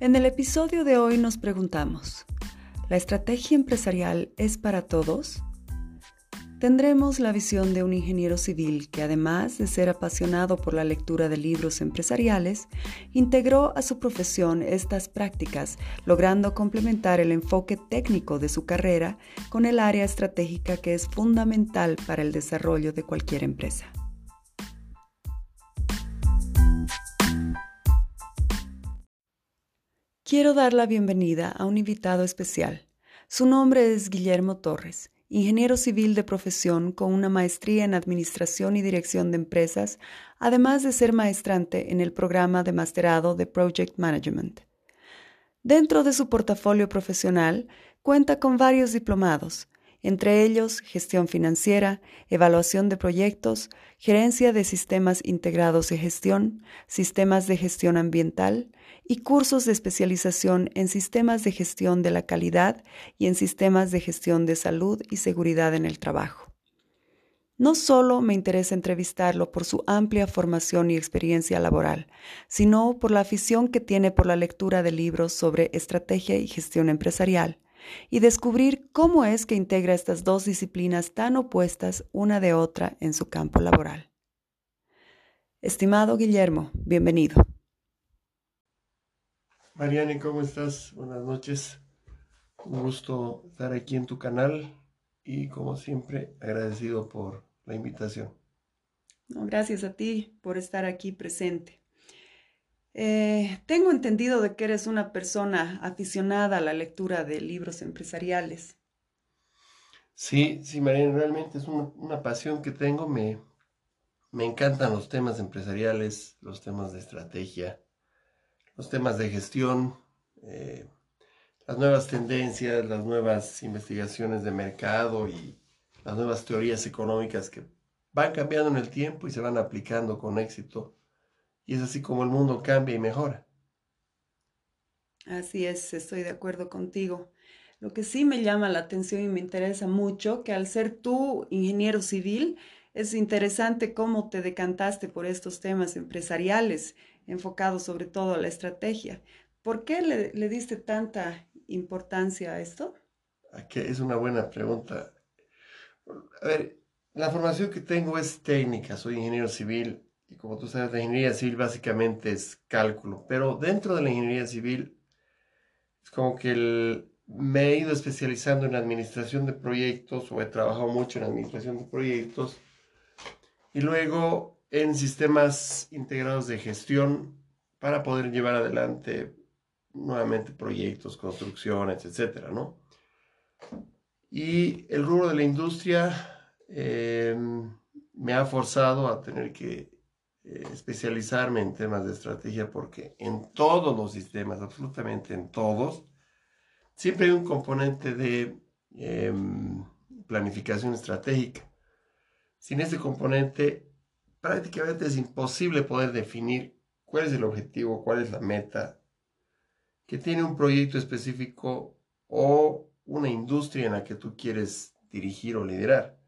En el episodio de hoy nos preguntamos, ¿la estrategia empresarial es para todos? Tendremos la visión de un ingeniero civil que además de ser apasionado por la lectura de libros empresariales, integró a su profesión estas prácticas, logrando complementar el enfoque técnico de su carrera con el área estratégica que es fundamental para el desarrollo de cualquier empresa. Quiero dar la bienvenida a un invitado especial. Su nombre es Guillermo Torres, ingeniero civil de profesión con una maestría en Administración y Dirección de Empresas, además de ser maestrante en el programa de masterado de Project Management. Dentro de su portafolio profesional, cuenta con varios diplomados, entre ellos gestión financiera, evaluación de proyectos, gerencia de sistemas integrados de gestión, sistemas de gestión ambiental, y cursos de especialización en sistemas de gestión de la calidad y en sistemas de gestión de salud y seguridad en el trabajo. No solo me interesa entrevistarlo por su amplia formación y experiencia laboral, sino por la afición que tiene por la lectura de libros sobre estrategia y gestión empresarial, y descubrir cómo es que integra estas dos disciplinas tan opuestas una de otra en su campo laboral. Estimado Guillermo, bienvenido. Mariane, ¿cómo estás? Buenas noches. Un gusto estar aquí en tu canal y como siempre agradecido por la invitación. gracias a ti por estar aquí presente. Eh, tengo entendido de que eres una persona aficionada a la lectura de libros empresariales. Sí, sí, Mariane, realmente es una, pasión que tengo. Me, me encantan los temas empresariales, los temas de estrategia los temas de gestión, eh, las nuevas tendencias, las nuevas investigaciones de mercado y las nuevas teorías económicas que van cambiando en el tiempo y se van aplicando con éxito. Y es así como el mundo cambia y mejora. Así es, estoy de acuerdo contigo. Lo que sí me llama la atención y me interesa mucho, que al ser tú ingeniero civil, es interesante cómo te decantaste por estos temas empresariales enfocado sobre todo a la estrategia. ¿Por qué le, diste tanta importancia a esto? es una buena pregunta. A ver, la formación que tengo es técnica, soy ingeniero civil y como tú sabes, la ingeniería civil básicamente es cálculo, pero dentro de la ingeniería civil es como que me he ido especializando en administración de proyectos o he trabajado mucho en administración de proyectos y luego en sistemas integrados de gestión para poder llevar adelante nuevamente proyectos, construcciones, etcétera, ¿no? Y el rubro de la industria em, me ha forzado a tener que eh, especializarme en temas de estrategia porque en todos los sistemas, absolutamente en todos, siempre hay un componente de em, planificación estratégica. Sin ese componente prácticamente es imposible poder definir cuál es el objetivo, cuál es la meta que tiene un proyecto específico o una industria en la que tú quieres dirigir o liderar.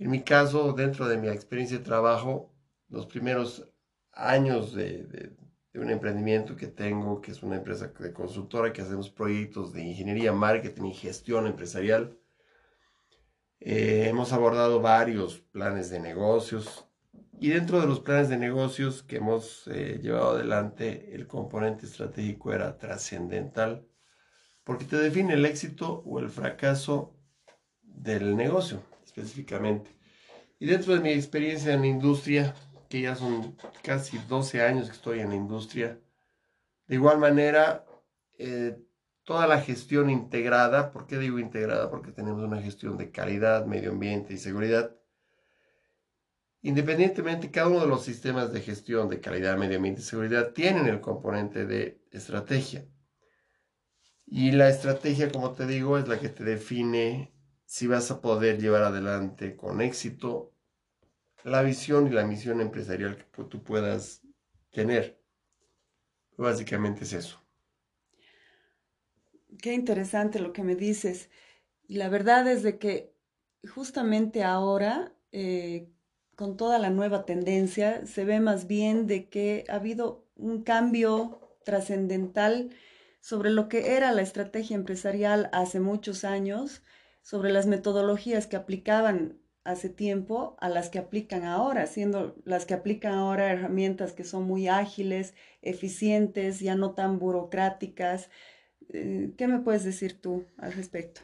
En mi caso, dentro de mi experiencia de trabajo, los primeros años de, un emprendimiento que tengo, que es una empresa de consultora que hacemos proyectos de ingeniería, marketing y gestión empresarial, eh, hemos abordado varios planes de negocios y dentro de los planes de negocios que hemos eh, llevado adelante, el componente estratégico era trascendental porque te define el éxito o el fracaso del negocio específicamente. Y dentro de mi experiencia en la industria, que ya son casi 12 años que estoy en la industria, de igual manera, eh, toda la gestión integrada, ¿por qué digo integrada? Porque tenemos una gestión de calidad, medio ambiente y seguridad Independientemente, cada uno de los sistemas de gestión de calidad, medio ambiente y seguridad tienen el componente de estrategia. Y la estrategia, como te digo, es la que te define si vas a poder llevar adelante con éxito la visión y la misión empresarial que tú puedas tener. Básicamente es eso. Qué interesante lo que me dices. La verdad es de que justamente ahora eh, con toda la nueva tendencia, se ve más bien de que ha habido un cambio trascendental sobre lo que era la estrategia empresarial hace muchos años, sobre las metodologías que aplicaban hace tiempo a las que aplican ahora, siendo las que aplican ahora herramientas que son muy ágiles, eficientes, ya no tan burocráticas. Eh, ¿Qué me puedes decir tú al respecto?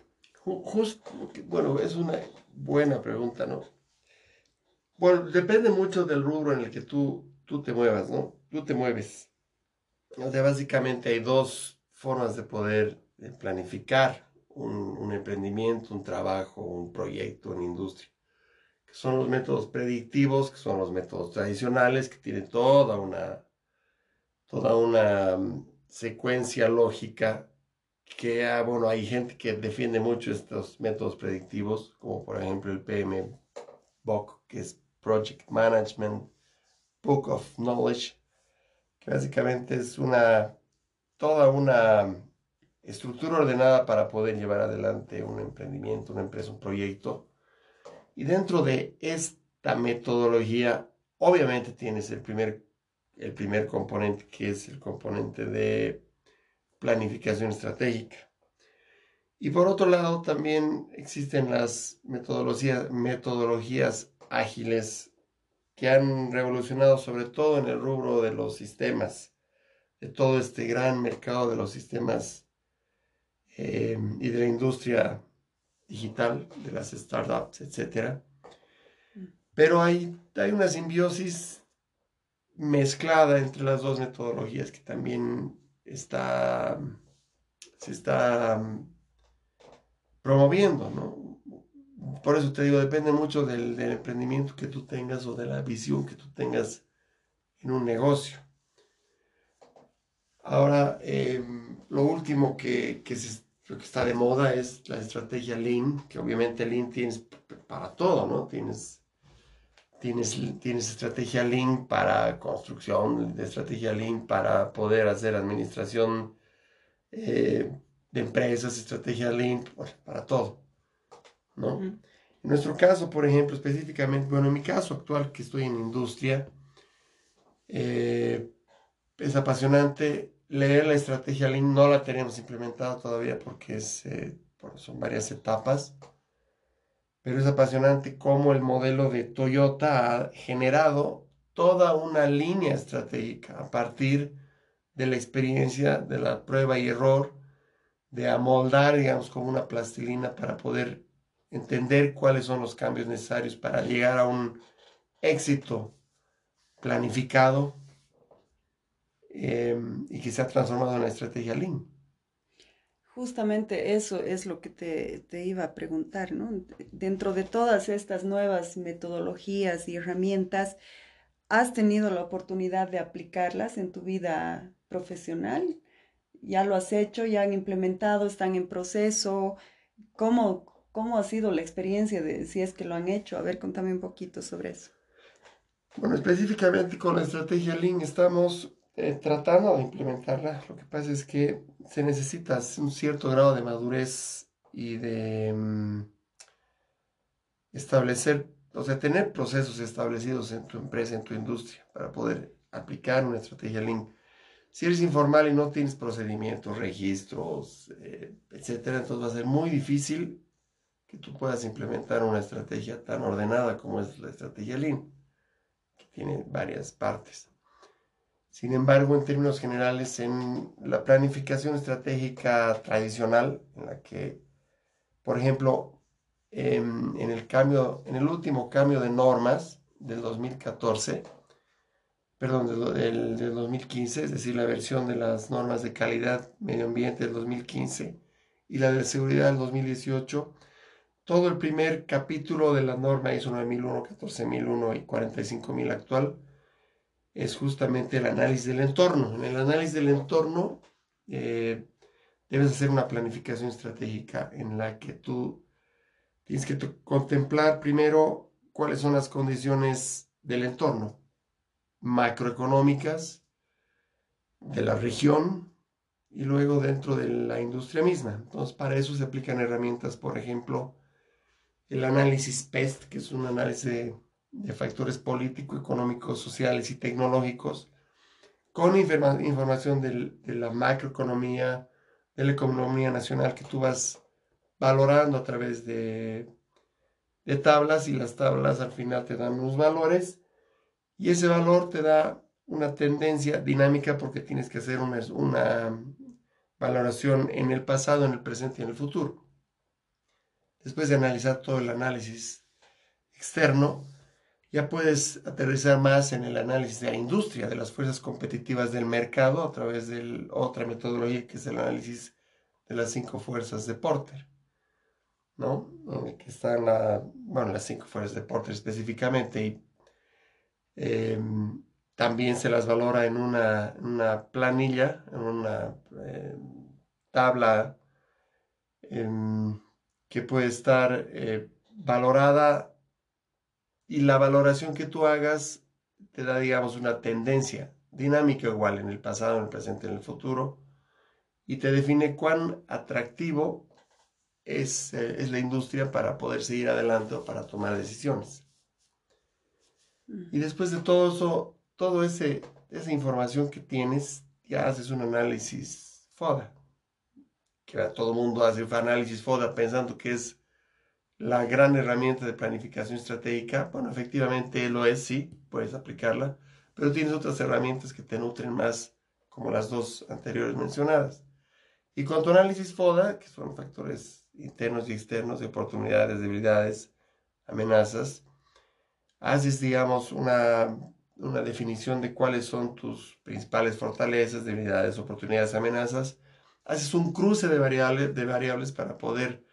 Bueno, es una buena pregunta, ¿no? Bueno, depende mucho del rubro en el que tú, tú te muevas, ¿no? Tú te mueves. O sea, básicamente hay dos formas de poder planificar un emprendimiento, un trabajo, un proyecto, una industria que son los métodos predictivos, que son los métodos tradicionales, que tienen toda una, toda una mm, secuencia lógica que, ah, bueno, hay gente que defiende mucho estos métodos predictivos, como por ejemplo el PMBOK, que es Project Management Book of Knowledge, que básicamente es una, toda una estructura ordenada para poder llevar adelante un emprendimiento, una empresa, un proyecto, y dentro de esta metodología, obviamente tienes el primer, el primer componente, que es el componente de planificación estratégica. Y por otro lado, también existen las metodologías, metodologías ágiles que han revolucionado sobre todo en el rubro de los sistemas, de todo este gran mercado de los sistemas eh, y de la industria digital, de las startups, etc. Pero hay, hay una simbiosis mezclada entre las dos metodologías que también está, se está um, promoviendo, ¿no? Por eso te digo, depende mucho del, emprendimiento que tú tengas o de la visión que tú tengas en un negocio. Ahora, em, lo último que, que se lo que está de moda es la estrategia Lean, que obviamente Lean tienes para todo, ¿no? Tienes, tienes, tienes estrategia Lean para construcción, de estrategia Lean para poder hacer administración eh, de empresas, estrategia Lean, para todo, ¿no? En nuestro caso, por ejemplo, específicamente, bueno, en mi caso actual, que estoy en industria, eh, es apasionante leer la estrategia Lean no la tenemos implementada todavía porque eh, son varias etapas, pero es apasionante cómo el modelo de Toyota ha generado toda una línea estratégica a partir de la experiencia de la prueba y error, de amoldar, digamos, como una plastilina para poder entender cuáles son los cambios necesarios para llegar a un éxito planificado Em, y que se ha transformado en la estrategia Lean. Justamente eso es lo que te, te, iba a preguntar, ¿no? Dentro de todas estas nuevas metodologías y herramientas, ¿has tenido la oportunidad de aplicarlas en tu vida profesional? ¿Ya lo has hecho? ¿Ya han implementado? ¿Están en proceso? ¿Cómo, cómo ha sido la experiencia de si es que lo han hecho? A ver, contame un poquito sobre eso. Bueno, específicamente con la estrategia Lean estamos eh, tratando de implementarla. Lo que pasa es que se necesita un cierto grado de madurez y de mm, establecer, o sea, tener procesos establecidos en tu empresa, en tu industria, para poder aplicar una estrategia Lean. Si eres informal y no tienes procedimientos, registros, eh, etcétera, entonces va a ser muy difícil que tú puedas implementar una estrategia tan ordenada como es la estrategia Lean, que tiene varias partes. Sin embargo, en términos generales, en la planificación estratégica tradicional, en la que, por ejemplo, en, el cambio, en el último cambio de normas del 2014, perdón, del, del, 2015, es decir, la versión de las normas de calidad medio ambiente del 2015 y la de seguridad del 2018, todo el primer capítulo de la norma ISO 9001, 14001 y 45000 actual es justamente el análisis del entorno. En el análisis del entorno eh, debes hacer una planificación estratégica en la que tú tienes que contemplar primero cuáles son las condiciones del entorno macroeconómicas de la región y luego dentro de la industria misma. Entonces, para eso se aplican herramientas, por ejemplo, el análisis PEST, que es un análisis de factores políticos, económicos, sociales y tecnológicos, con información de la macroeconomía, de la economía nacional que tú vas valorando a través de, de tablas y las tablas al final te dan unos valores y ese valor te da una tendencia dinámica porque tienes que hacer una, una valoración en el pasado, en el presente y en el futuro. Después de analizar todo el análisis externo, ya puedes aterrizar más en el análisis de la industria, de las fuerzas competitivas del mercado a través de otra metodología que es el análisis de las cinco fuerzas de Porter, ¿no? Que están las cinco fuerzas de Porter específicamente y em, también se las valora en una, planilla, en una em, tabla em, que puede estar eh, valorada y la valoración que tú hagas te da, digamos, una tendencia dinámica igual en el pasado, en el presente, en el futuro, y te define cuán atractivo es, eh, es la industria para poder seguir adelante o para tomar decisiones. Y después de todo eso, toda esa información que tienes, ya haces un análisis FODA. Que todo el mundo hace un análisis FODA pensando que es la gran herramienta de planificación estratégica, bueno, efectivamente lo es, sí, puedes aplicarla, pero tienes otras herramientas que te nutren más, como las dos anteriores mencionadas. Y con tu análisis FODA, que son factores internos y externos de oportunidades, debilidades, amenazas, haces, digamos, una, una definición de cuáles son tus principales fortalezas, debilidades, oportunidades, amenazas, haces un cruce de variables, de variables para poder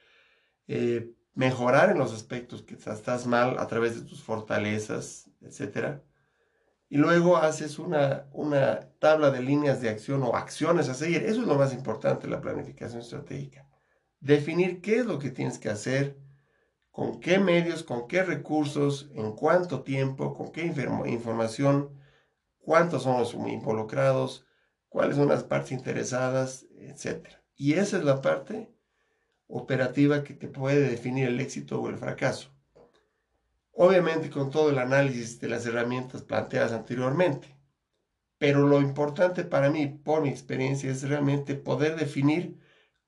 eh, mejorar en los aspectos que estás mal a través de tus fortalezas, etc. Y luego haces una, una tabla de líneas de acción o acciones a seguir. Eso es lo más importante la planificación estratégica. Definir qué es lo que tienes que hacer, con qué medios, con qué recursos, en cuánto tiempo, con qué información, cuántos son los involucrados, cuáles son las partes interesadas, etc. Y esa es la parte operativa que te puede definir el éxito o el fracaso. Obviamente con todo el análisis de las herramientas planteadas anteriormente. Pero lo importante para mí, por mi experiencia, es realmente poder definir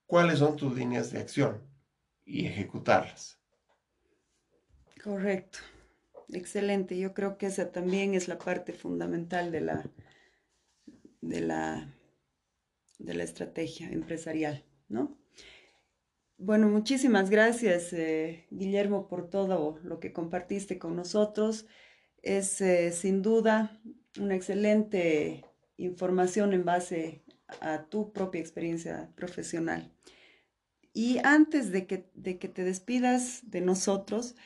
cuáles son tus líneas de acción y ejecutarlas. Correcto. Excelente. Yo creo que esa también es la parte fundamental de la, de la, de la estrategia empresarial, ¿no? Bueno, muchísimas gracias, eh, Guillermo, por todo lo que compartiste con nosotros. Es eh, sin duda una excelente información en base a tu propia experiencia profesional. Y antes de que, de que te despidas de nosotros,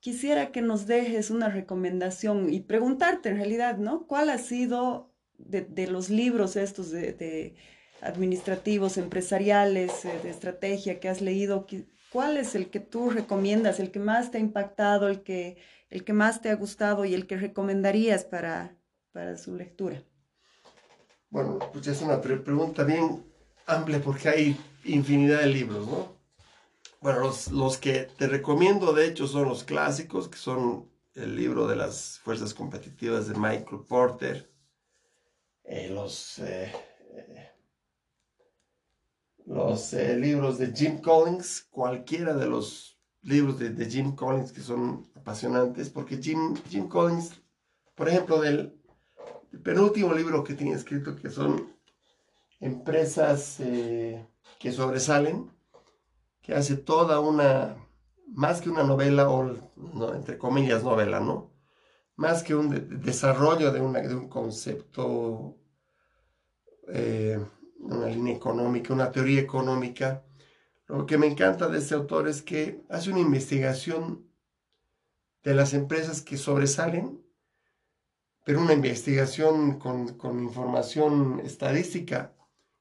quisiera que nos dejes una recomendación y preguntarte en realidad, ¿no? ¿Cuál ha sido de, los libros estos de administrativos, empresariales, eh, de estrategia que has leído, ¿cuál es el que tú recomiendas, el que más te ha impactado, el que, el que más te ha gustado y el que recomendarías para, para su lectura? Bueno, pues es una pregunta bien amplia porque hay infinidad de libros, ¿no? Bueno, los, los, que te recomiendo de hecho son los clásicos, que son el libro de las fuerzas competitivas de Michael Porter, eh, los... Eh, los eh, libros de Jim Collins, cualquiera de los libros de, Jim Collins que son apasionantes, porque Jim, Jim Collins, por ejemplo, del, penúltimo libro que tiene escrito, que son empresas eh, que sobresalen, que hace toda una, más que una novela, o entre comillas novela, ¿no? Más que un desarrollo de, una, de un concepto eh, una línea económica, una teoría económica. Lo que me encanta de este autor es que hace una investigación de las empresas que sobresalen, pero una investigación con, con información estadística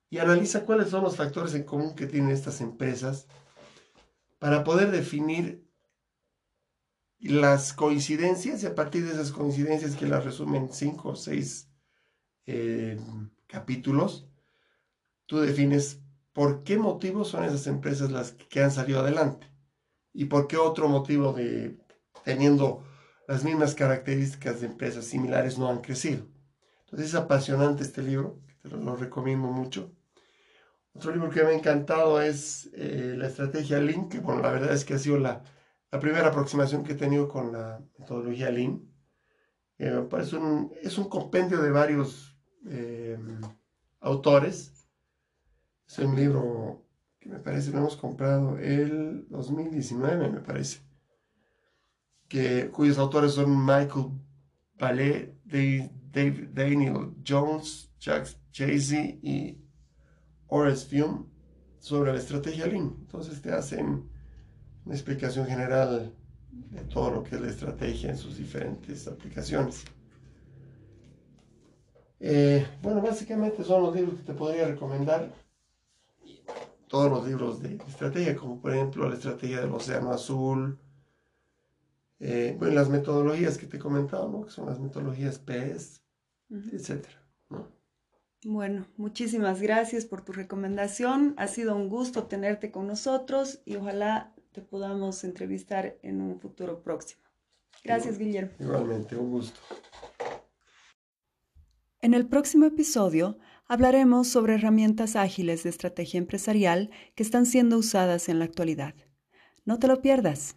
y analiza cuáles son los factores en común que tienen estas empresas para poder definir las coincidencias y a partir de esas coincidencias que las resumen cinco o seis eh, capítulos, tú defines por qué motivos son esas empresas las que han salido adelante y por qué otro motivo de teniendo las mismas características de empresas similares no han crecido. Entonces es apasionante este libro, te lo, recomiendo mucho. Otro libro que me ha encantado es eh, La Estrategia Lean, que bueno, la verdad es que ha sido la, primera aproximación que he tenido con la metodología Lean. Eh, un, es un compendio de varios eh, autores. Es un libro que me parece lo hemos comprado el 2019, me parece. Que, cuyos autores son Michael Ballet, Dave, Daniel Jones, Jack Chasey y Horace Fium sobre la estrategia Lean. Entonces te hacen una explicación general de todo lo que es la estrategia en sus diferentes aplicaciones. Eh, bueno, básicamente son los libros que te podría recomendar. Todos los libros de estrategia, como por ejemplo la estrategia del Océano Azul. Eh, bueno, las metodologías que te he comentado, ¿no? que son las metodologías PES, etcétera. Bueno, muchísimas gracias por tu recomendación. Ha sido un gusto tenerte con nosotros y ojalá te podamos entrevistar en un futuro próximo. Gracias, Guillermo. Igualmente, un gusto. En el próximo episodio hablaremos sobre herramientas ágiles de estrategia empresarial que están siendo usadas en la actualidad. No te lo pierdas.